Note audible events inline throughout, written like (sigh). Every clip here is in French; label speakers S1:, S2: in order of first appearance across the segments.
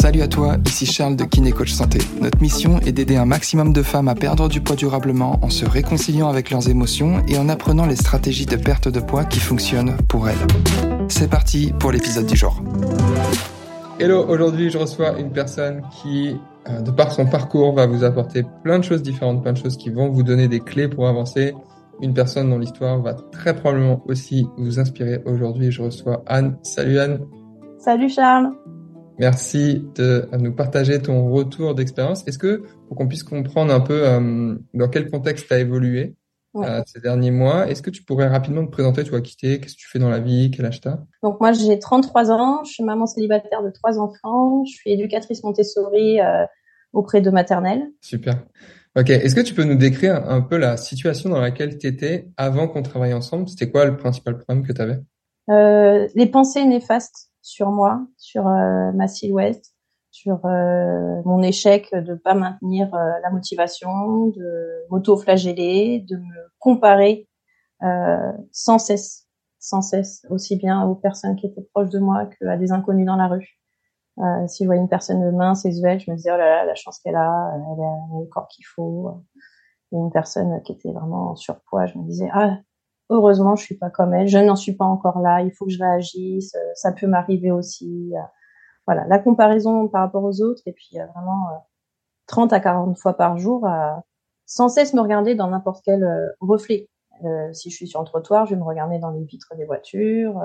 S1: Salut à toi, ici Charles de Kiné Coach Santé. Notre mission est d'aider un maximum de femmes à perdre du poids durablement en se réconciliant avec leurs émotions et en apprenant les stratégies de perte de poids qui fonctionnent pour elles. C'est parti pour l'épisode du jour. Hello, aujourd'hui je reçois une personne qui, euh, de par son parcours, va vous apporter plein de choses différentes, plein de choses qui vont vous donner des clés pour avancer. Une personne dont l'histoire va très probablement aussi vous inspirer. Aujourd'hui, je reçois Anne. Salut Anne.
S2: Salut Charles.
S1: Merci de nous partager ton retour d'expérience. Est-ce que, pour qu'on puisse comprendre un peu euh, dans quel contexte tu as évolué euh, ces derniers mois, est-ce que tu pourrais rapidement te présenter, tu vois, qui t'es, qu'est-ce que tu fais dans la vie, quel âge t'as?
S2: Donc moi, j'ai 33 ans, je suis maman célibataire de trois enfants, je suis éducatrice Montessori euh, auprès de maternelle.
S1: Super. Ok, est-ce que tu peux nous décrire un peu la situation dans laquelle tu étais avant qu'on travaille ensemble? C'était quoi le principal problème que tu avais
S2: Les pensées néfastes sur moi, sur euh, ma silhouette, sur euh, mon échec de pas maintenir euh, la motivation, de m'auto-flageller, de me comparer sans cesse, sans cesse, aussi bien aux personnes qui étaient proches de moi qu'à des inconnus dans la rue. Euh, si je voyais une personne mince et svelte, je me disais oh là là, la chance qu'elle a, elle a le corps qu'il faut. Et une personne qui était vraiment en surpoids, je me disais ah heureusement, je suis pas comme elle, je n'en suis pas encore là, il faut que je réagisse, euh, ça peut m'arriver aussi. Euh. Voilà, la comparaison par rapport aux autres et puis euh, vraiment 30 à 40 fois par jour, sans cesse me regarder dans n'importe quel reflet. si je suis sur le trottoir, je vais me regarder dans les vitres des voitures.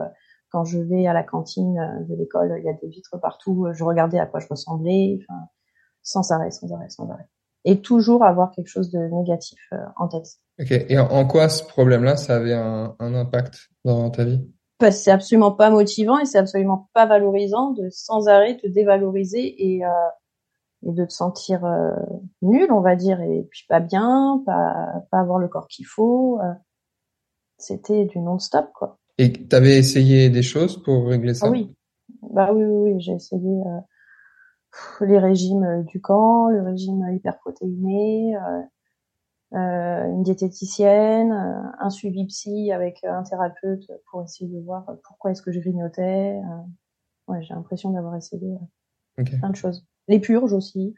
S2: quand je vais à la cantine de l'école, il y a des vitres partout. Je regardais à quoi je ressemblais, enfin, sans arrêt, sans arrêt, sans arrêt. Et toujours avoir quelque chose de négatif en tête.
S1: Ok. Et en, quoi ce problème-là, ça avait un, un, impact dans ta vie?
S2: Parce que c'est absolument pas motivant et c'est absolument pas valorisant de sans arrêt te dévaloriser et, euh, et de te sentir euh, nul, on va dire, et puis pas bien, pas, pas avoir le corps qu'il faut. Euh. C'était du non-stop, quoi.
S1: Et tu avais essayé des choses pour régler ça?
S2: Ah Oui. Bah oui, oui, oui. j'ai essayé euh, les régimes du camp, le régime hyperprotéiné, euh, euh, une diététicienne, euh, un suivi psy avec un thérapeute pour essayer de voir pourquoi est-ce que je grignotais. Euh. ouais, j'ai l'impression d'avoir essayé plein de choses. Les purges aussi.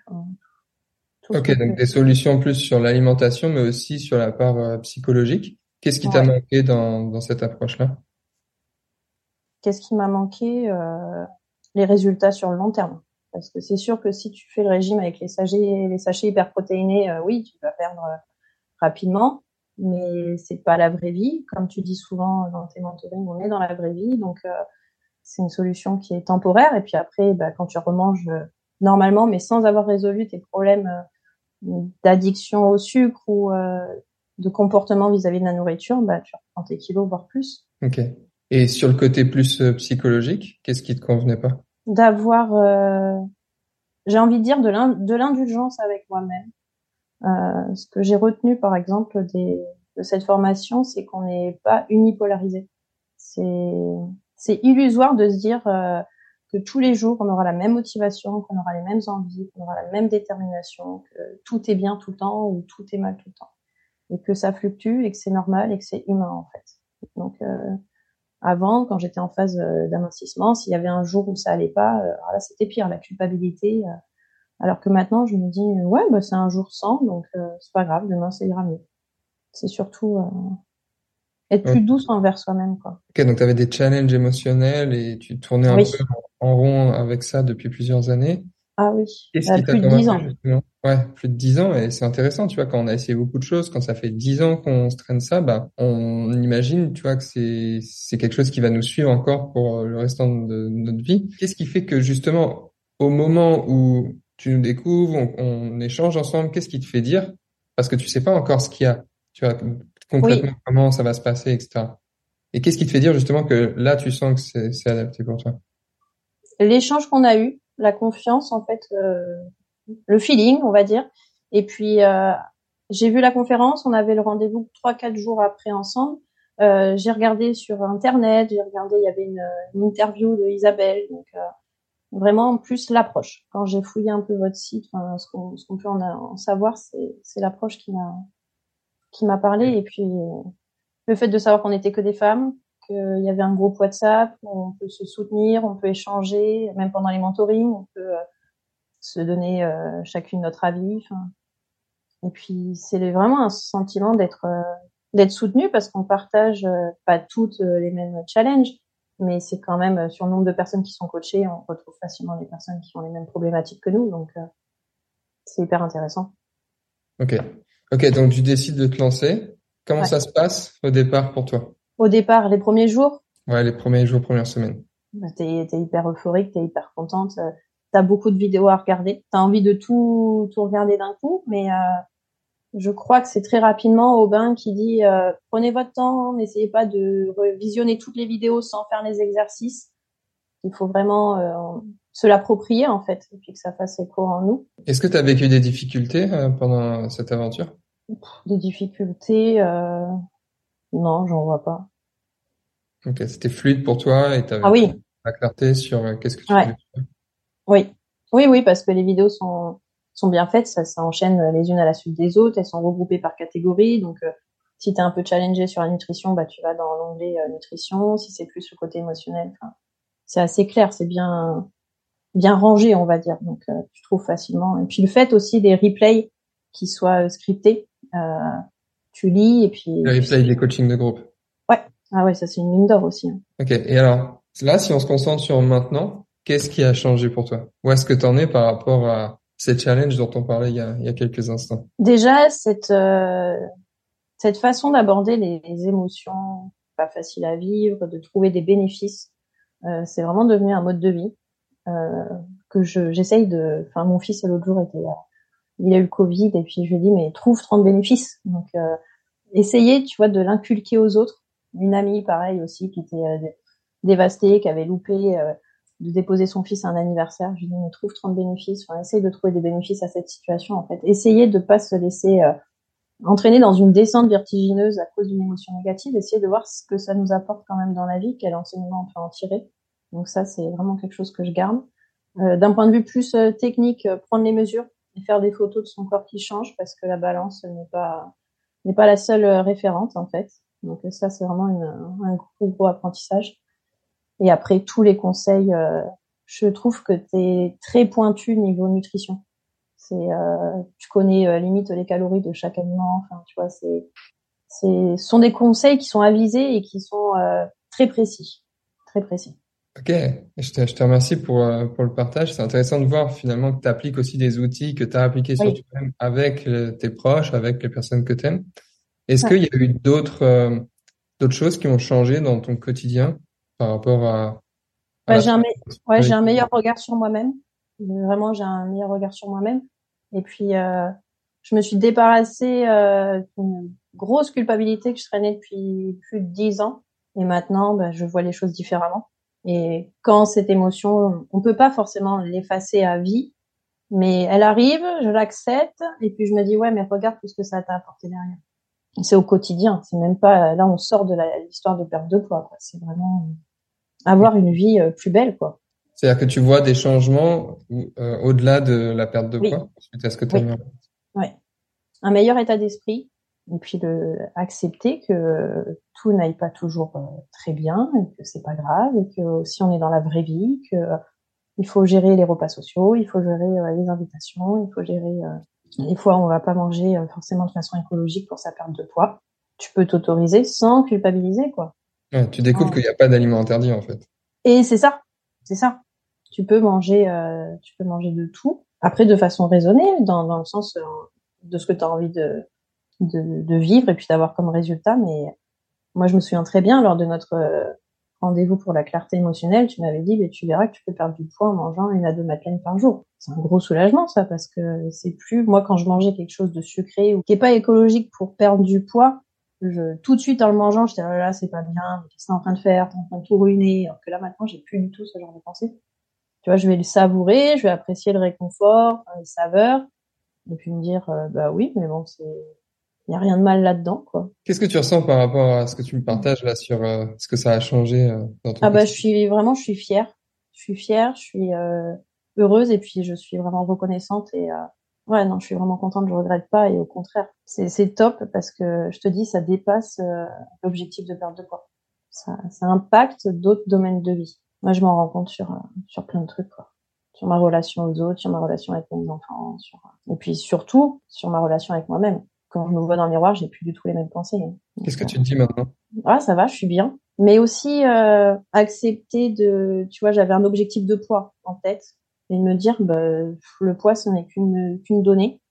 S1: ok, donc des solutions plus sur l'alimentation, mais aussi sur la part psychologique. Qu'est-ce qui t'a manqué dans, dans cette approche-là?
S2: Qu'est-ce qui m'a manqué Les résultats sur le long terme. Parce que c'est sûr que si tu fais le régime avec les sachets, les sachets hyperprotéinés, oui, tu vas perdre rapidement, mais c'est pas la vraie vie. Comme tu dis souvent dans tes mentorings, on est dans la vraie vie, donc euh, c'est une solution qui est temporaire. Et puis après, bah, quand tu remanges euh, normalement, mais sans avoir résolu tes problèmes euh, d'addiction au sucre ou de comportement vis-à-vis de la nourriture, bah, tu reprends tes kilos, voire plus.
S1: Ok. Et sur le côté plus psychologique, qu'est-ce qui te convenait pas?
S2: D'avoir, j'ai envie de dire, de l'indulgence avec moi-même euh, ce que j'ai retenu, par exemple, de cette formation, c'est qu'on n'est pas unipolarisé. C'est, illusoire de se dire euh, que tous les jours, on aura la même motivation, qu'on aura les mêmes envies, qu'on aura la même détermination, que tout est bien tout le temps ou tout est mal tout le temps. Et que ça fluctue et que c'est normal et que c'est humain, en fait. Donc, avant, quand j'étais en phase euh, d'amincissement, s'il y avait un jour où ça allait pas, euh, là, c'était pire, la culpabilité. Euh, alors que maintenant, je me dis, ouais, bah, c'est un jour sans, donc euh, c'est pas grave, demain ça ira mieux. C'est surtout euh, être plus douce envers soi-même. Quoi.
S1: Ok, donc tu avais des challenges émotionnels et tu tournais un peu en rond avec ça depuis plusieurs années.
S2: Ah oui,
S1: Qu'est-ce qui plus de 10 ans. Justement ouais, plus de 10 ans et c'est intéressant, tu vois, quand on a essayé beaucoup de choses, quand ça fait 10 ans qu'on se traîne ça, bah, on imagine, tu vois, que c'est, c'est quelque chose qui va nous suivre encore pour le restant de notre vie. Qu'est-ce qui fait que justement, au moment où tu nous découvres, on, on échange ensemble. Qu'est-ce qui te fait dire? Parce que tu sais pas encore ce qu'il y a, tu vois, concrètement comment ça va se passer, etc. Et qu'est-ce qui te fait dire justement que là, tu sens que c'est adapté pour toi?
S2: L'échange qu'on a eu, la confiance, en fait, euh, le feeling, on va dire. Et puis, euh, j'ai vu la conférence, on avait le rendez-vous trois, quatre jours après ensemble. Euh, j'ai regardé sur Internet, j'ai regardé, il y avait une, une interview de Isabelle, donc euh, vraiment en plus l'approche. Quand j'ai fouillé un peu votre site, enfin, ce qu'on peut en, en savoir, c'est l'approche qui m'a qui m'a parlé et puis le fait de savoir qu'on n'était que des femmes, qu'il y avait un groupe WhatsApp où on peut se soutenir, on peut échanger, même pendant les mentorings, on peut euh, se donner euh, chacune notre avis. Et puis c'est vraiment un sentiment d'être euh, d'être soutenu parce qu'on partage pas toutes les mêmes challenges, mais c'est quand même sur le nombre de personnes qui sont coachées, on retrouve facilement des personnes qui ont les mêmes problématiques que nous, donc c'est hyper intéressant.
S1: Ok, ok, donc tu décides de te lancer. Comment ça se passe au départ pour toi?
S2: Au départ, les premiers jours?
S1: Ouais, les premiers jours, premières semaines.
S2: Bah, t'es es hyper euphorique, t'es hyper contente. Euh, t'as beaucoup de vidéos à regarder. T'as envie de tout tout regarder d'un coup, mais euh, je crois que c'est très rapidement Aubin qui dit euh, prenez votre temps, n'essayez pas de visionner toutes les vidéos sans faire les exercices. Il faut vraiment euh, se l'approprier en fait, et puis que ça fasse écho en nous.
S1: Est-ce que tu as vécu des difficultés euh, pendant cette aventure?
S2: Des difficultés, euh, non, j'en vois pas.
S1: Ok, c'était fluide pour toi et tu avais
S2: ah oui.
S1: la clarté sur euh, qu'est-ce que tu
S2: ouais. faire. Oui, oui, oui, parce que les vidéos sont sont bien faites, ça, ça enchaîne les unes à la suite des autres, elles sont regroupées par catégorie, donc euh, si tu es un peu challengé sur la nutrition, bah tu vas dans l'onglet euh, nutrition. Si c'est plus le côté émotionnel, c'est assez clair, c'est bien bien rangé, on va dire. Donc tu trouves facilement. Et puis le fait aussi des replays qui soient scriptés, euh, tu lis et puis.
S1: Le replay des coachings de groupe.
S2: Ouais. Ah ouais, ça c'est une mine d'or aussi. Hein.
S1: Ok. Et alors, là, si on se concentre sur maintenant, qu'est-ce qui a changé pour toi? Où est-ce que tu en es par rapport à ces challenges dont on parlait il y a, il y a quelques instants?
S2: Déjà, cette euh, cette façon d'aborder les, les, émotions, pas facile à vivre, de trouver des bénéfices, euh, c'est vraiment devenu un mode de vie euh, que je j'essaye de. Enfin, mon fils l'autre jour était il a eu Covid et puis je lui ai dit mais trouve 30 bénéfices. Donc euh, essayer, tu vois, de l'inculquer aux autres. Une amie, pareil aussi, qui était euh, dévastée, qui avait loupé euh, de déposer son fils à un anniversaire. Je lui ai dit mais trouve 30 bénéfices. Enfin, essaye de trouver des bénéfices à cette situation en fait. Essayer de pas se laisser entraîner dans une descente vertigineuse à cause d'une émotion négative. Essayer de voir ce que ça nous apporte quand même dans la vie, quel enseignement on peut en tirer. Donc ça, c'est vraiment quelque chose que je garde. D'un point de vue plus technique, prendre les mesures, faire des photos de son corps qui change parce que la balance n'est pas n'est pas la seule euh, référente en fait. Donc euh, ça c'est vraiment une, un gros gros apprentissage. Et après tous les conseils, euh, je trouve que tu es très pointu niveau nutrition. C'est euh, tu connais euh, limite les calories de chaque aliment. Enfin tu vois c'est c'est sont des conseils qui sont avisés et qui sont très précis, très précis.
S1: Ok, je te, je te remercie pour, euh, pour le partage. C'est intéressant de voir finalement que tu appliques aussi des outils que tu as appliqués sur toi-même avec euh, tes proches, avec les personnes que tu aimes. Est-ce qu'il y a eu d'autres euh, d'autres choses qui ont changé dans ton quotidien par rapport à...
S2: ouais, j'ai un, ouais, j'ai un meilleur regard sur moi-même. Vraiment, j'ai un meilleur regard sur moi-même. Et puis, euh, je me suis débarrassée euh, d'une grosse culpabilité que je traînais depuis plus de dix ans. Et maintenant, bah, je vois les choses différemment. Et quand cette émotion, on peut pas forcément l'effacer à vie, mais elle arrive, je l'accepte, et puis je me dis ouais, mais regarde tout ce que ça t'a apporté derrière. C'est au quotidien, c'est même pas là on sort de l'histoire de perte de poids. C'est vraiment avoir une vie euh, plus belle, quoi.
S1: C'est-à-dire que tu vois des changements euh, au-delà de la perte de poids? Suite à ce que tu as
S2: oui. Ouais. Un meilleur état d'esprit, et puis de accepter que tout n'aille pas toujours euh, très bien et que c'est pas grave et que si on est dans la vraie vie que il faut gérer les repas sociaux, il faut gérer euh, les invitations, il faut gérer euh, des fois on va pas manger forcément de façon écologique pour sa perte de poids. Tu peux t'autoriser sans culpabiliser quoi.
S1: Ouais, tu découvres qu'il n'y a pas d'aliments interdits en fait.
S2: Et c'est ça, c'est ça. Tu peux manger, euh, tu peux manger de tout. Après de façon raisonnée, dans, dans le sens de ce que tu as envie de, de, de vivre et puis d'avoir comme résultat. Mais moi, je me souviens très bien lors de notre euh, rendez-vous pour la clarté émotionnelle, tu m'avais dit, mais tu verras que tu peux perdre du poids en mangeant une à deux madeleines par jour. C'est un gros soulagement, ça, parce que c'est plus, moi, quand je mangeais quelque chose de sucré ou qui est pas écologique pour perdre du poids, je, tout de suite, en le mangeant, j'étais, là, là c'est pas bien, qu'est-ce que t'es en train de faire? T'es en train de tout ruiner. Alors que là, maintenant, j'ai plus du tout ce genre de pensée. Tu vois, je vais le savourer, je vais apprécier le réconfort, les saveurs, et puis me dire, euh, bah oui, mais bon, c'est, il n'y a rien de mal là-dedans, quoi.
S1: Qu'est-ce que tu ressens par rapport à ce que tu me partages là sur euh, ce que ça a changé euh, dans ton
S2: Ah bah je suis vraiment, je suis fière. Je suis fière, je suis euh, heureuse et puis je suis vraiment reconnaissante et euh, ouais non, je suis vraiment contente, je regrette pas et au contraire, c'est c'est top parce que je te dis ça dépasse l'objectif de perte de poids. ça, ça impacte d'autres domaines de vie. Moi, je m'en rends compte sur, sur plein de trucs, quoi. Sur ma relation aux autres, sur ma relation avec mes enfants, sur, et puis surtout, sur ma relation avec moi-même. Quand je me vois dans le miroir, j'ai plus du tout les mêmes pensées. Hein.
S1: Qu'est-ce que tu te dis maintenant?
S2: Ah, ça va, je suis bien. Mais aussi, euh, accepter de, tu vois, j'avais un objectif de poids en tête et de me dire, bah, le poids, ce n'est qu'une, qu'une donnée.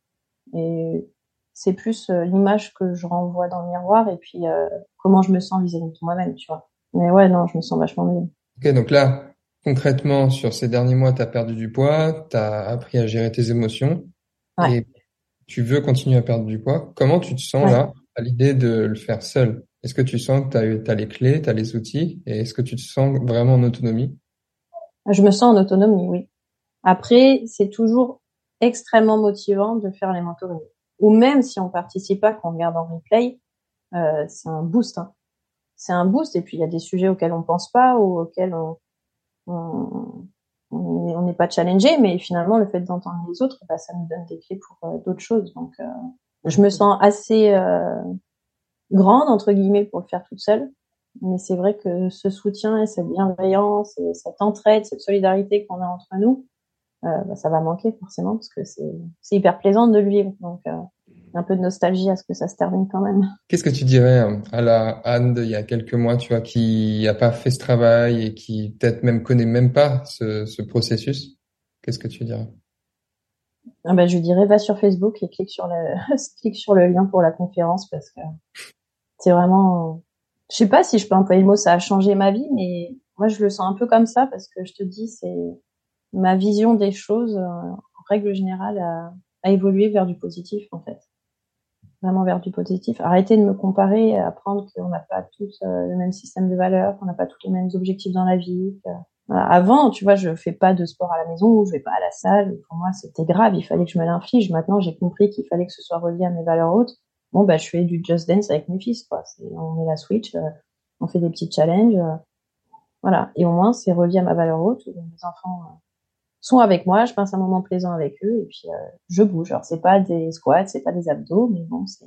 S2: Et c'est plus euh, l'image que je renvoie dans le miroir et puis euh, comment je me sens vis-à-vis de moi-même, tu vois. Mais ouais, non, je me sens vachement mieux.
S1: Ok, donc là, concrètement, sur ces derniers mois, tu as perdu du poids, tu as appris à gérer tes émotions et tu veux continuer à perdre du poids. Comment tu te sens là à l'idée de le faire seul? Est-ce que tu sens que tu as, les clés, tu as les outils et est-ce que tu te sens vraiment en autonomie?
S2: Je me sens en autonomie, oui. Après, c'est toujours extrêmement motivant de faire les mentorings ou même si on participe pas, qu'on regarde en replay, euh, c'est un boost. Hein. C'est un boost. Et puis il y a des sujets auxquels on pense pas ou auxquels on on n'est pas challengé, mais finalement le fait d'entendre les autres, bah, ça nous donne des clés pour euh, d'autres choses. Donc euh, je me sens assez euh, grande entre guillemets pour le faire toute seule. Mais c'est vrai que ce soutien et cette bienveillance et cette entraide, cette solidarité qu'on a entre nous, euh, bah, ça va manquer forcément parce que c'est hyper plaisant de le vivre. Donc euh, un peu de nostalgie à ce que ça se termine quand même.
S1: Qu'est-ce que tu dirais à la Anne d'il y a quelques mois, tu vois, qui n'a pas fait ce travail et qui peut-être même connaît même pas ce, ce processus? Qu'est-ce que tu dirais?
S2: Ah ben, je dirais va sur Facebook et clique sur le (laughs) clique sur le lien pour la conférence parce que c'est vraiment je sais pas si je peux employer le mot ça a changé ma vie mais moi je le sens un peu comme ça parce que je te dis c'est ma vision des choses, euh, en règle générale, a, a, évolué vers du positif, en fait. Vraiment vers du positif. Arrêter de me comparer apprendre qu'on n'a pas tous euh, le même système de valeurs, qu'on n'a pas tous les mêmes objectifs dans la vie. Avant, tu vois, je fais pas de sport à la maison, je vais pas à la salle. Pour moi, c'était grave. Il fallait que je me l'inflige. Maintenant, j'ai compris qu'il fallait que ce soit relié à mes valeurs hautes. Bon, bah, je fais du Just Dance avec mes fils, quoi. On met la Switch, euh, on fait des petits challenges. voilà. Et au moins, c'est relié à ma valeur haute. Mes enfants sont avec moi, je passe un moment plaisant avec eux et puis euh, je bouge. Alors c'est pas des squats, c'est pas des abdos, mais bon, c'est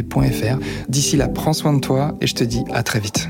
S1: D'ici là, prends soin de toi et je te dis à très vite.